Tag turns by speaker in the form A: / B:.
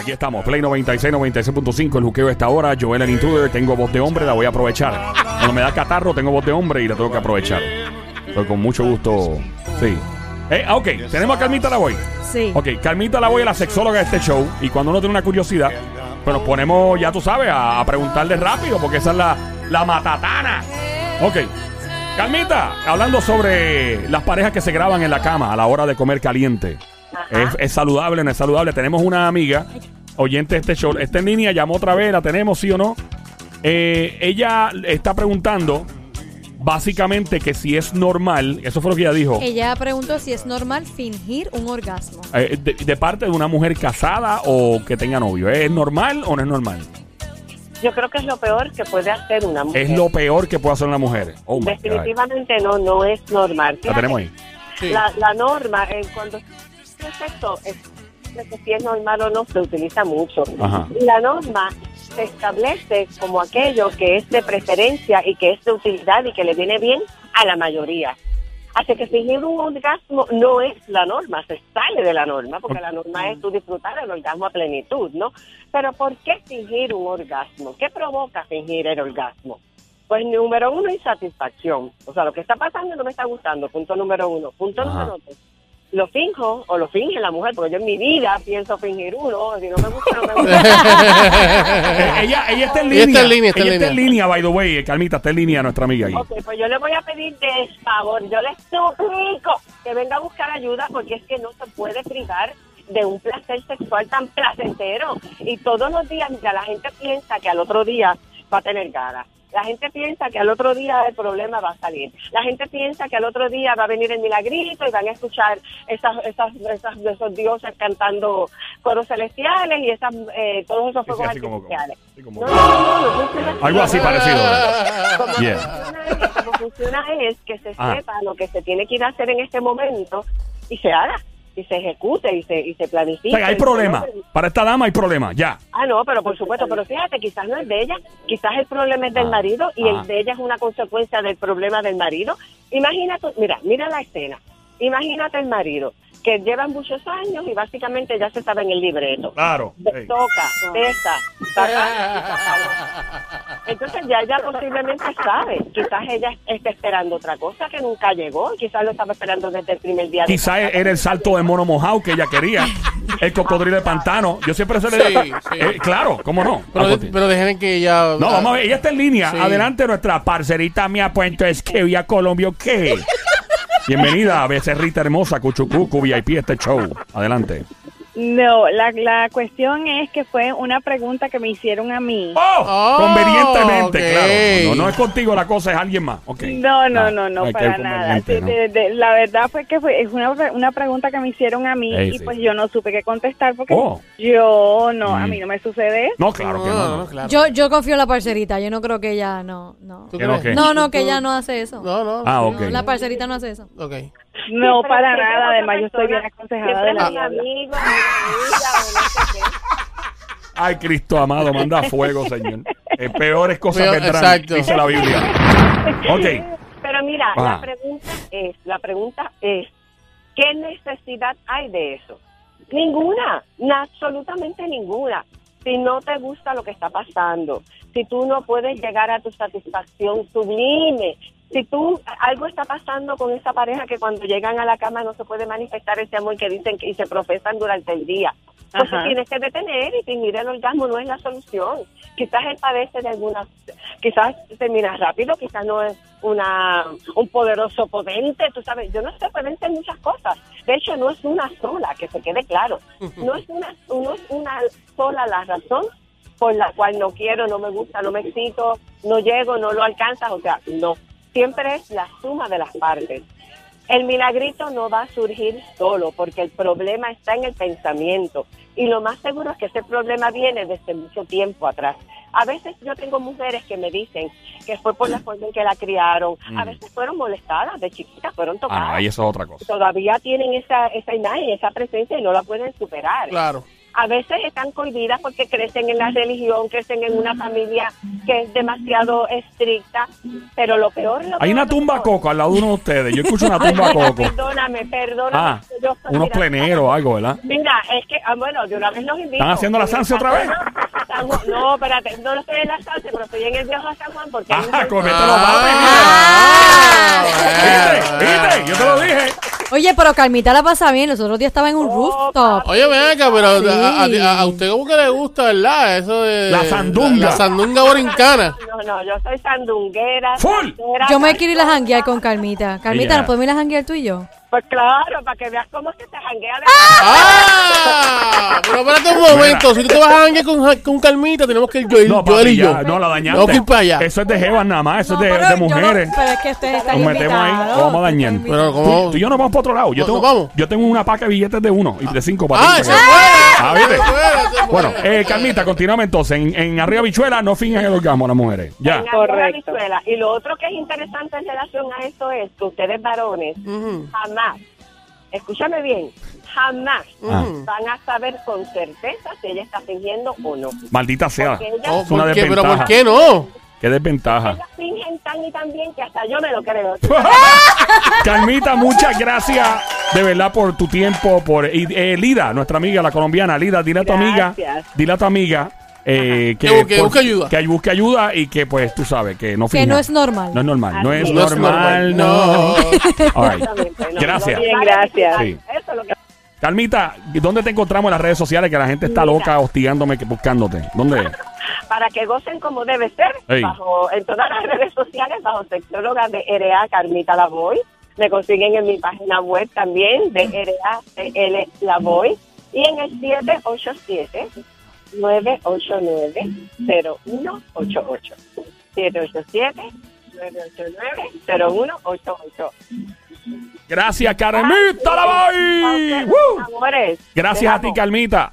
A: Aquí estamos, Play 96, 96.5, el juqueo está ahora. Joel el intruder, tengo voz de hombre, la voy a aprovechar. Cuando me da catarro, tengo voz de hombre y la tengo que aprovechar. Pero con mucho gusto, sí. Eh, ah, ok, tenemos a Carmita la voy.
B: Sí.
A: Ok, Carmita la voy la sexóloga de este show. Y cuando uno tiene una curiosidad, pues nos ponemos, ya tú sabes, a, a preguntarle rápido, porque esa es la, la matatana. Ok. Carmita, hablando sobre las parejas que se graban en la cama a la hora de comer caliente. ¿Es, es saludable o no es saludable? Tenemos una amiga, oyente de este show, está en línea, llamó otra vez, la tenemos, sí o no. Eh, ella está preguntando, básicamente, que si es normal, eso fue lo que ella dijo,
B: Ella preguntó si es normal fingir un orgasmo.
A: eh, de, de parte de una mujer casada o que tenga novio. ¿Es normal o no es normal?
C: Yo creo que es lo peor que puede hacer una mujer.
A: Es lo peor que puede hacer una mujer. Oh.
C: Definitivamente no, no es normal.
A: La tenemos ahí.
D: Sí.
C: La, la norma, eh, cuando se hace sexo, es, que si es normal o no, se utiliza mucho.
A: Ajá.
C: La norma se establece como aquello que es de preferencia y que es de utilidad y que le viene bien a la mayoría. Así que fingir un orgasmo no es la norma, se sale de la norma, porque la norma es tú disfrutar el orgasmo a plenitud, ¿no? Pero ¿por qué fingir un orgasmo? ¿Qué provoca fingir el orgasmo? Pues número uno, insatisfacción. O sea, lo que está pasando no me está gustando, punto número uno. Punto
A: Ajá.
C: número dos, lo finjo o lo finge la mujer, porque yo en mi vida pienso fingir uno, si no me gusta, no me gusta.
A: Eh, ella, ella está en
D: Ella
A: línea.
D: está en línea, está en
A: Ella está en
D: línea.
A: línea, by the way. Carmita, está en línea nuestra amiga ahí.
C: Ok, pues yo le voy a pedir de favor, yo le suplico que venga a buscar ayuda porque es que no se puede privar de un placer sexual tan placentero. Y todos los días, mira, la gente piensa que al otro día va a tener ganas. La gente piensa que al otro día el problema va a salir. La gente piensa que al otro día va a venir el milagrito y van a escuchar esas, esas, esas, esos dioses cantando coros celestiales y esas, eh, todos esos
A: Sí, sí,
C: fuegos
A: como-
C: artificiales.
A: como-
C: No, no, no, no.
A: Algo así parecido.
C: Como
A: Yeah.
C: funciona es, como funciona es que se
A: Ah.
C: sepa lo que se tiene que ir a hacer en este momento y se haga, y se ejecute y se, y se
A: O
C: planifique.
A: sea, hay problema. Para esta dama hay problema, ya.
C: Ah, no, pero por supuesto, pero fíjate, quizás no es de ella, quizás el problema es del
A: Ah,
C: marido y
A: ah.
C: el de ella es una consecuencia del problema del marido. Imagínate, mira, mira la escena. Imagínate el marido que lleva muchos años y básicamente ya se sabe en el libreto.
A: Claro.
C: Toca, besa, saca, saca. Entonces ya ella posiblemente sabe. Quizás ella está esperando otra cosa que nunca llegó. Quizás lo estaba esperando desde el primer día. de
A: Quizá
C: casado.
A: era el salto de mono mojado que ella quería. El cocodrilo de pantano. Yo siempre se le
D: Sí, sí.
A: Eh, claro, ¿cómo no?
D: Pero, pero dejen que ella.
A: No, vamos a ver, ella está en línea.
D: Sí.
A: Adelante, nuestra parcerita mía puento es que vía Colombia, ¿qué? Bienvenida a Becerrita Hermosa, Cuchucucu, VIP, este show. Adelante.
E: No, la, la cuestión es que fue una pregunta que me hicieron a mí.
A: ¡Oh!
D: Oh,
A: convenientemente, claro. No, no es contigo la cosa, es alguien más. Ok.
E: No, no, no, no, para nada.
A: ¿no?
E: de- de- la verdad fue que fue, es una, una pregunta que me hicieron a mí y
A: sí.
E: pues yo no supe qué contestar porque
A: Oh.
E: yo no, a
A: Mm.
E: mí no me sucede eso.
A: No, claro que no. no.
D: claro.
B: Yo, yo confío en la parcerita. Yo no creo que ella no. No,
D: ¿Tú
A: ¿Qué no,
B: no, no que ella no hace eso.
D: No, no.
A: Ah,
D: sí.
A: ok.
B: No, la parcerita no hace eso.
D: Ok.
E: No, para nada. Además, yo estoy bien aconsejada de la
C: amigo, mi amiga.
A: Ay, Cristo amado, manda fuego, Señor. Eh, peores cosas
D: Peor-
A: vendrán,
D: exacto.
A: dice la Biblia. Ok.
C: Pero mira,
A: Ajá.
C: la pregunta es, la pregunta es, ¿qué necesidad hay de eso? Ninguna, na- absolutamente ninguna. Si no te gusta lo que está pasando, si tú no puedes llegar a tu satisfacción sublime, si tú algo está pasando con esa pareja que cuando llegan a la cama no se puede manifestar ese amor que dicen que y se profesan durante el día, pues
E: Ajá.
C: tienes que detener y fingir el orgasmo no es la solución. Quizás él padece de alguna, quizás termina rápido, quizás no es una un poderoso potente, tú sabes, yo no sé, pueden ser muchas cosas. De hecho, no es una sola, que se quede claro. No es una, no es una sola la razón por la cual no quiero, no me gusta, no me excito, no llego, no lo alcanzas, o sea, no. Siempre es la suma de las partes. El milagrito no va a surgir solo porque el problema está en el pensamiento y lo más seguro es que ese problema viene desde mucho tiempo atrás. A veces yo tengo mujeres que me dicen que fue por la forma en que la criaron, a
A: Mm.
C: veces fueron molestadas de chiquitas, fueron
A: Ah,
C: tocadas.
A: no, ahí eso es otra cosa.
C: Todavía tienen esa, esa imagen, esa presencia y no la pueden superar.
D: Claro.
C: A veces están cohibidas porque crecen en la religión, crecen en una familia que es demasiado estricta, pero lo peor... Lo
A: Hay
C: peor,
A: una tumba
C: peor-
A: coco al lado de uno de ustedes. Yo escucho una tumba coco.
C: Perdóname, perdóname.
A: Ah,
C: Yo-
A: unos
C: mira,
A: pleneros o algo, ¿verdad?
C: Mira, es que, ah, bueno, de una vez los invito.
A: ¿Están haciendo la Sanse otra vez?
C: No, espérate, no estoy en la Sanse, pero estoy en el viejo San Juan porque...
A: Ah,
C: centro-
A: comételo,
D: Ah,
A: ¿Viste? Yo te lo dije.
B: Oye, pero Carmita la pasa bien. Los otros días estaba en un
C: Oh,
B: rooftop.
D: Oye, ven acá, pero
B: Sí.
D: a, a- a usted como que le gusta, ¿verdad? Eso de...
A: La sandunga.
D: La, sandunga borincana.
C: No, no, yo soy sandunguera.
A: Full.
B: Yo me quiero ir a janguear con Carmita. Carmita, ¿nos podemos ir a janguear tú y yo?
C: Pues claro, para que veas cómo es que se janguea de...
D: ¡Ah! Pero espérate un momento. Si tú te vas a janguear con, con Carmita, tenemos que ir yo,
A: No,
D: Joel
A: papi,
D: y yo.
A: ya, no la dañaste.
D: Tengo que ir para allá.
A: Eso es de jevas nada más, eso
B: No,
A: es de,
B: pero
A: de
B: yo no-
A: mujeres.
B: pero es que ustedes están
A: Nos metemos ahí,
B: invitados.
A: lo vamos a dañar.
D: Pero
A: Tú,
D: como...
A: tú y yo nos vamos para otro lado. Yo
D: ¿Nos
A: tengo,
D: vamos?
A: yo tengo una paca de billetes de uno y de cinco para
D: ¡Ah,
A: ti.
D: fue!
A: Ah, ¿viste?
D: Eso fue, eso fue.
A: Bueno, eh, Carmita, continuamos entonces. En, en Arriba Bichuela no finjan el orgasmo las mujeres. Ya.
C: en
E: Correcto.
C: Venezuela. Y lo otro que es interesante en relación a eso es que ustedes varones
D: Ujú.
C: Jamás, escúchame bien, jamás
A: Ah.
C: van a saber con certeza si ella está fingiendo o no.
A: Maldita sea.
C: Ellas,
D: Oh,
A: Es una
D: ¿por qué? ¿Pero
A: desventaja.
D: por qué no?
A: Qué desventaja.
C: ellas fingen tan y tan bien que hasta yo me lo creo.
A: Carmita, muchas gracias de verdad por tu tiempo. por y, eh, Lida, nuestra amiga, la colombiana. Lida, dile a tu amiga. Dile a tu amiga. Eh, que,
D: Que busque- busque ayuda.
A: Que busque ayuda y que, pues, tú sabes, que no
B: Que no es normal.
A: No es normal. No es
C: es.
D: No es
A: normal, no. All right. Gracias.
C: no,
E: Bien, gracias.
A: Sí.
C: Eso es lo que
A: Carmita, ¿dónde te encontramos en las redes sociales? Que la gente está
C: Mira.
A: loca hostigándome, que buscándote. ¿Dónde?
C: para que gocen como debe ser,
A: Ey.
C: bajo en todas las redes sociales, bajo sexóloga de RA Carmita Lavoy. Me consiguen en mi página web también de RA CL Lavoy y en el 787 989 0188 787 989 0188
A: Gracias, Carmita, la voy.
C: Amores.
A: Gracias a ti. Carmita.